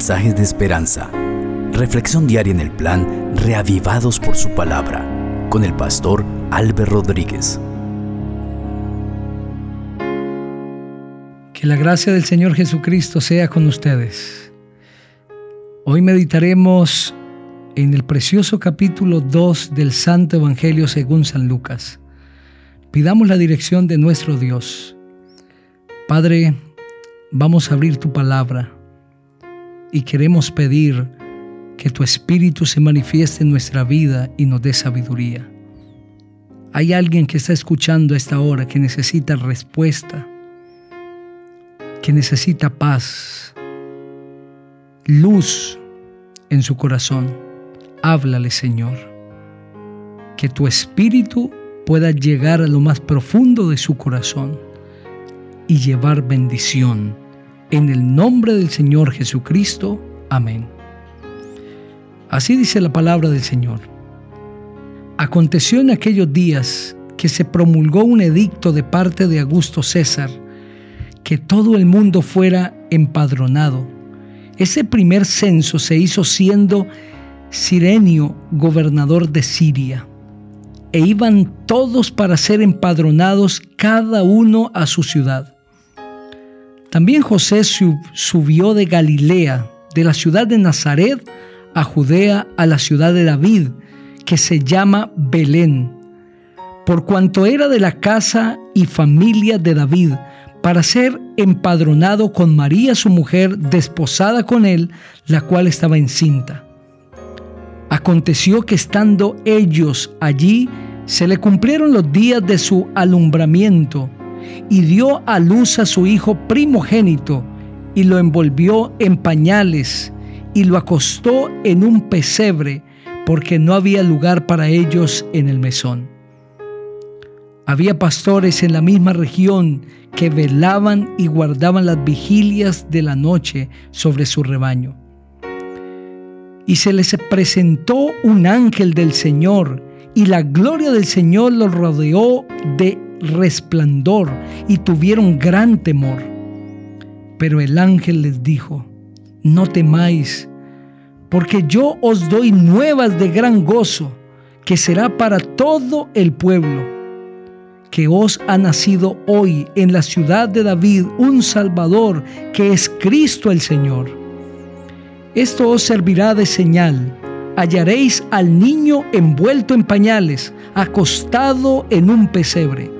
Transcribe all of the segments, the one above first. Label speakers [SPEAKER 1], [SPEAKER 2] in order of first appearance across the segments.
[SPEAKER 1] mensajes de esperanza. Reflexión diaria en el plan Reavivados por su palabra con el pastor Álvaro Rodríguez.
[SPEAKER 2] Que la gracia del Señor Jesucristo sea con ustedes. Hoy meditaremos en el precioso capítulo 2 del Santo Evangelio según San Lucas. Pidamos la dirección de nuestro Dios. Padre, vamos a abrir tu palabra y queremos pedir que tu Espíritu se manifieste en nuestra vida y nos dé sabiduría. Hay alguien que está escuchando a esta hora que necesita respuesta, que necesita paz, luz en su corazón. Háblale, Señor. Que tu Espíritu pueda llegar a lo más profundo de su corazón y llevar bendición en el nombre del Señor Jesucristo. Amén. Así dice la palabra del Señor. Aconteció en aquellos días que se promulgó un edicto de parte de Augusto César, que todo el mundo fuera empadronado. Ese primer censo se hizo siendo Sirenio gobernador de Siria, e iban todos para ser empadronados cada uno a su ciudad. También José subió de Galilea, de la ciudad de Nazaret, a Judea, a la ciudad de David, que se llama Belén, por cuanto era de la casa y familia de David, para ser empadronado con María su mujer, desposada con él, la cual estaba encinta. Aconteció que estando ellos allí, se le cumplieron los días de su alumbramiento, y dio a luz a su hijo primogénito y lo envolvió en pañales y lo acostó en un pesebre porque no había lugar para ellos en el mesón. Había pastores en la misma región que velaban y guardaban las vigilias de la noche sobre su rebaño. Y se les presentó un ángel del Señor, y la gloria del Señor los rodeó de resplandor y tuvieron gran temor. Pero el ángel les dijo, no temáis, porque yo os doy nuevas de gran gozo, que será para todo el pueblo, que os ha nacido hoy en la ciudad de David un Salvador, que es Cristo el Señor. Esto os servirá de señal. Hallaréis al niño envuelto en pañales, acostado en un pesebre.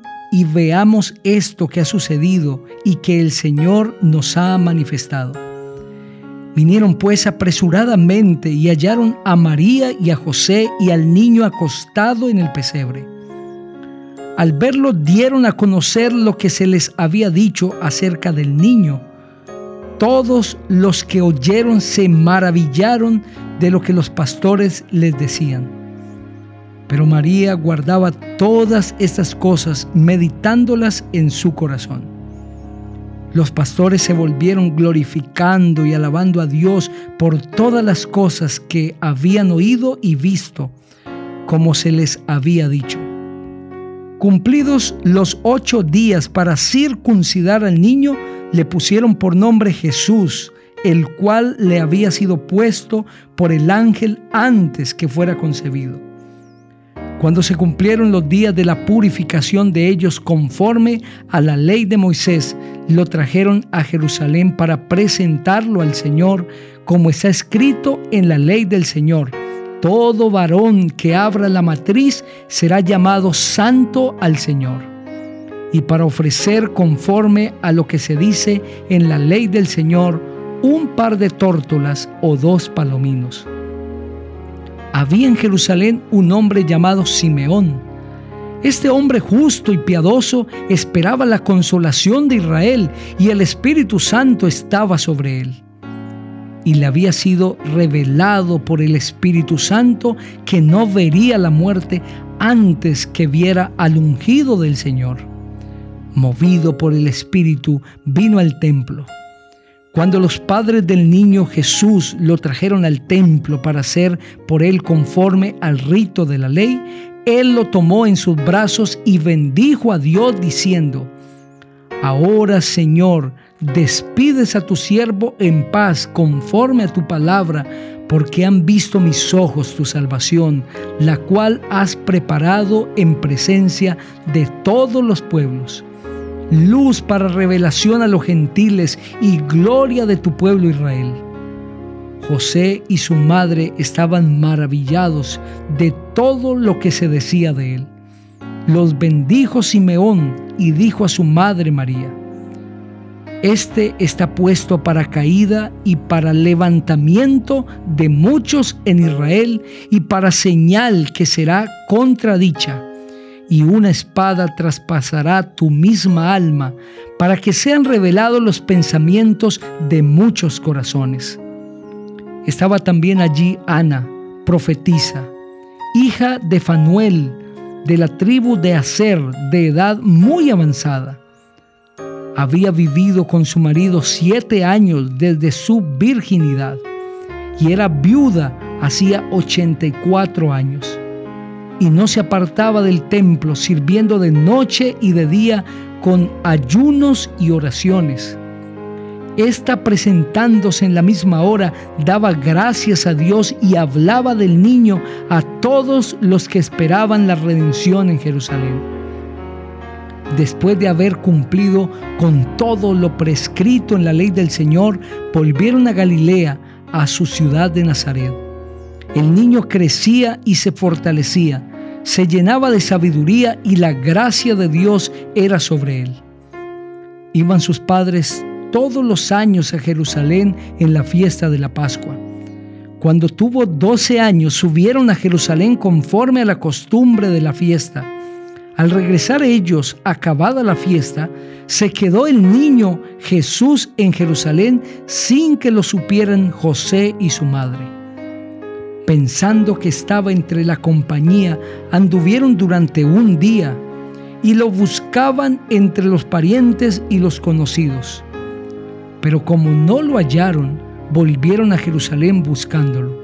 [SPEAKER 2] y veamos esto que ha sucedido y que el Señor nos ha manifestado. Vinieron pues apresuradamente y hallaron a María y a José y al niño acostado en el pesebre. Al verlo dieron a conocer lo que se les había dicho acerca del niño. Todos los que oyeron se maravillaron de lo que los pastores les decían. Pero María guardaba todas estas cosas, meditándolas en su corazón. Los pastores se volvieron glorificando y alabando a Dios por todas las cosas que habían oído y visto, como se les había dicho. Cumplidos los ocho días para circuncidar al niño, le pusieron por nombre Jesús, el cual le había sido puesto por el ángel antes que fuera concebido. Cuando se cumplieron los días de la purificación de ellos conforme a la ley de Moisés, lo trajeron a Jerusalén para presentarlo al Señor, como está escrito en la ley del Señor. Todo varón que abra la matriz será llamado santo al Señor. Y para ofrecer conforme a lo que se dice en la ley del Señor, un par de tórtolas o dos palominos había en Jerusalén un hombre llamado Simeón. Este hombre justo y piadoso esperaba la consolación de Israel y el Espíritu Santo estaba sobre él. y le había sido revelado por el Espíritu Santo que no vería la muerte antes que viera al ungido del Señor. Movido por el Espíritu, vino al templo. Cuando los padres del niño Jesús lo trajeron al templo para hacer por él conforme al rito de la ley, él lo tomó en sus brazos y bendijo a Dios diciendo, Ahora Señor, despides a tu siervo en paz conforme a tu palabra, porque han visto mis ojos tu salvación, la cual has preparado en presencia de todos los pueblos, luz para revelación a los gentiles y gloria de tu pueblo Israel. José y su madre estaban maravillados de todo lo que se decía de él. Los bendijo Simeón y dijo a su madre María, este está puesto para caída y para levantamiento de muchos en Israel y para señal que será contradicha. Y una espada traspasará tu misma alma para que sean revelados los pensamientos de muchos corazones. Estaba también allí Ana, profetisa, hija de Fanuel, de la tribu de Aser, de edad muy avanzada había vivido con su marido siete años desde su virginidad y era viuda hacía 84 años. Y no se apartaba del templo, sirviendo de noche y de día con ayunos y oraciones. Esta presentándose en la misma hora daba gracias a Dios y hablaba del niño a todos los que esperaban la redención en Jerusalén después de haber cumplido con todo lo prescrito en la ley del Señor, volvieron a Galilea, a su ciudad de Nazaret. El niño crecía y se fortalecía, se llenaba de sabiduría y la gracia de Dios era sobre él. Iban sus padres todos los años a Jerusalén en la fiesta de la Pascua. Cuando tuvo doce años subieron a Jerusalén conforme a la costumbre de la fiesta al regresar ellos, acabada la fiesta, se quedó el niño Jesús en Jerusalén sin que lo supieran José y su madre. Pensando que estaba entre la compañía, anduvieron durante un día y lo buscaban entre los parientes y los conocidos. Pero como no lo hallaron, volvieron a Jerusalén buscándolo.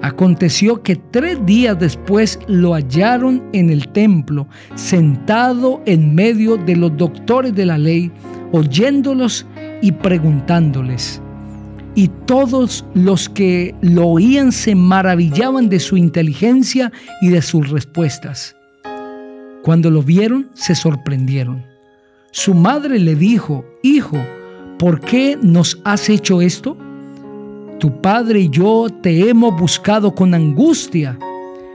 [SPEAKER 2] Aconteció que tres días después lo hallaron en el templo, sentado en medio de los doctores de la ley, oyéndolos y preguntándoles. Y todos los que lo oían se maravillaban de su inteligencia y de sus respuestas. Cuando lo vieron, se sorprendieron. Su madre le dijo, Hijo, ¿por qué nos has hecho esto? tu padre y yo te hemos buscado con angustia.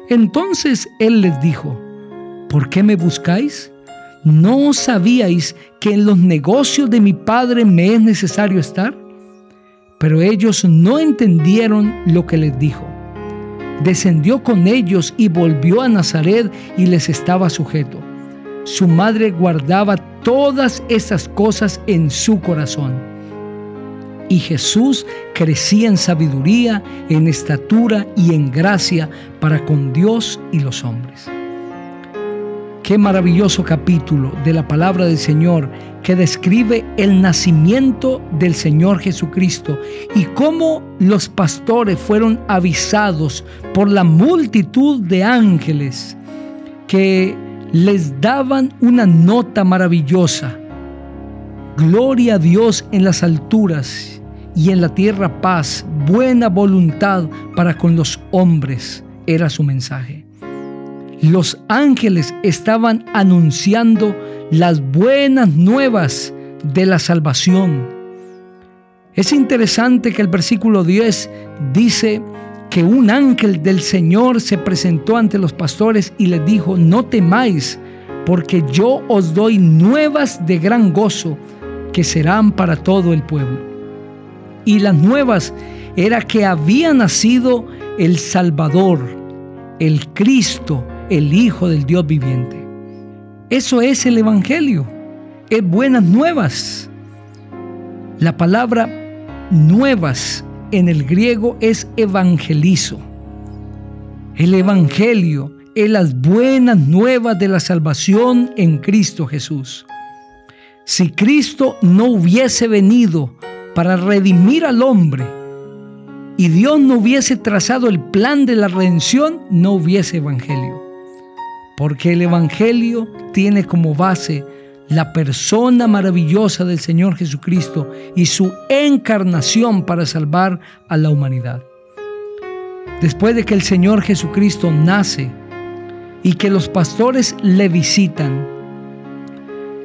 [SPEAKER 2] Entonces él les dijo, ¿por qué me buscáis? ¿No sabíais que en los negocios de mi padre me es necesario estar? Pero ellos no entendieron lo que les dijo. Descendió con ellos y volvió a Nazaret y les estaba sujeto. Su madre guardaba todas esas cosas en su corazón y Jesús crecía en sabiduría, en estatura y en gracia para con Dios y los hombres. Qué maravilloso capítulo de la palabra del Señor que describe el nacimiento del Señor Jesucristo y cómo los pastores fueron avisados por la multitud de ángeles que les daban una nota maravillosa Gloria a Dios en las alturas y en la tierra paz, buena voluntad para con los hombres, era su mensaje. Los ángeles estaban anunciando las buenas nuevas de la salvación. Es interesante que el versículo 10 dice que un ángel del Señor se presentó ante los pastores y les dijo, no temáis, porque yo os doy nuevas de gran gozo que serán para todo el pueblo. Y las nuevas era que había nacido el Salvador, el Cristo, el Hijo del Dios viviente. Eso es el Evangelio, es buenas nuevas. La palabra nuevas en el griego es evangelizo. El evangelio es las buenas nuevas de la salvación en Cristo Jesús. Si Cristo no hubiese venido para redimir al hombre y Dios no hubiese trazado el plan de la redención, no hubiese evangelio. Porque el evangelio tiene como base la persona maravillosa del Señor Jesucristo y su encarnación para salvar a la humanidad. Después de que el Señor Jesucristo nace y que los pastores le visitan,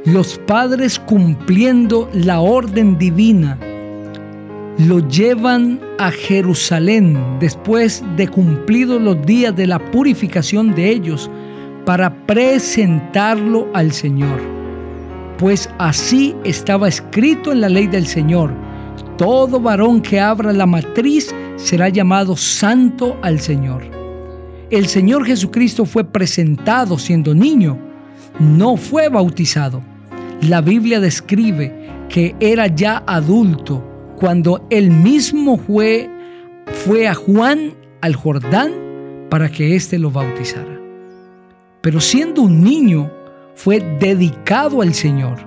[SPEAKER 2] los padres cumpliendo la orden divina, lo llevan a Jerusalén después de cumplidos los días de la purificación de ellos para presentarlo al Señor. Pues así estaba escrito en la ley del Señor. Todo varón que abra la matriz será llamado santo al Señor. El Señor Jesucristo fue presentado siendo niño, no fue bautizado. La Biblia describe que era ya adulto cuando él mismo fue, fue a Juan al Jordán para que éste lo bautizara. Pero siendo un niño, fue dedicado al Señor.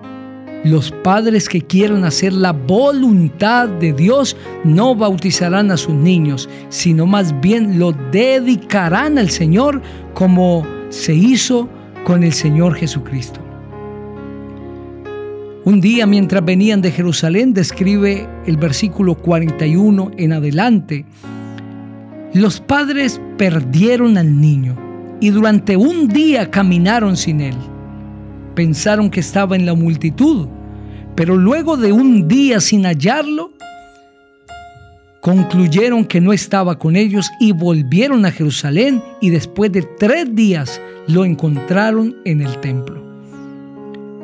[SPEAKER 2] Los padres que quieran hacer la voluntad de Dios no bautizarán a sus niños, sino más bien lo dedicarán al Señor como se hizo con el Señor Jesucristo. Un día mientras venían de Jerusalén, describe el versículo 41 en adelante, los padres perdieron al niño y durante un día caminaron sin él. Pensaron que estaba en la multitud, pero luego de un día sin hallarlo, concluyeron que no estaba con ellos y volvieron a Jerusalén y después de tres días lo encontraron en el templo.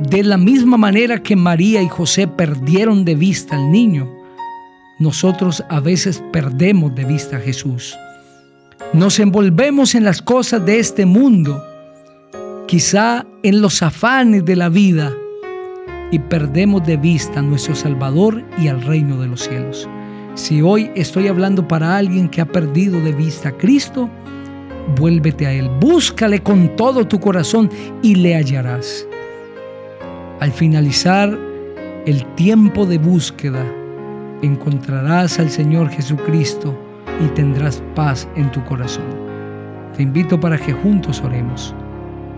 [SPEAKER 2] De la misma manera que María y José perdieron de vista al niño, nosotros a veces perdemos de vista a Jesús. Nos envolvemos en las cosas de este mundo, quizá en los afanes de la vida, y perdemos de vista a nuestro Salvador y al reino de los cielos. Si hoy estoy hablando para alguien que ha perdido de vista a Cristo, vuélvete a Él, búscale con todo tu corazón y le hallarás. Al finalizar el tiempo de búsqueda, encontrarás al Señor Jesucristo y tendrás paz en tu corazón. Te invito para que juntos oremos.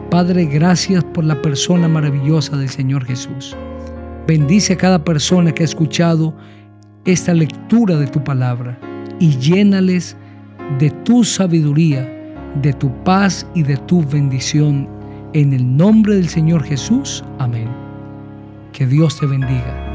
[SPEAKER 2] Padre, gracias por la persona maravillosa del Señor Jesús. Bendice a cada persona que ha escuchado esta lectura de tu palabra y llénales de tu sabiduría, de tu paz y de tu bendición. En el nombre del Señor Jesús. Amén. Que Dios te bendiga.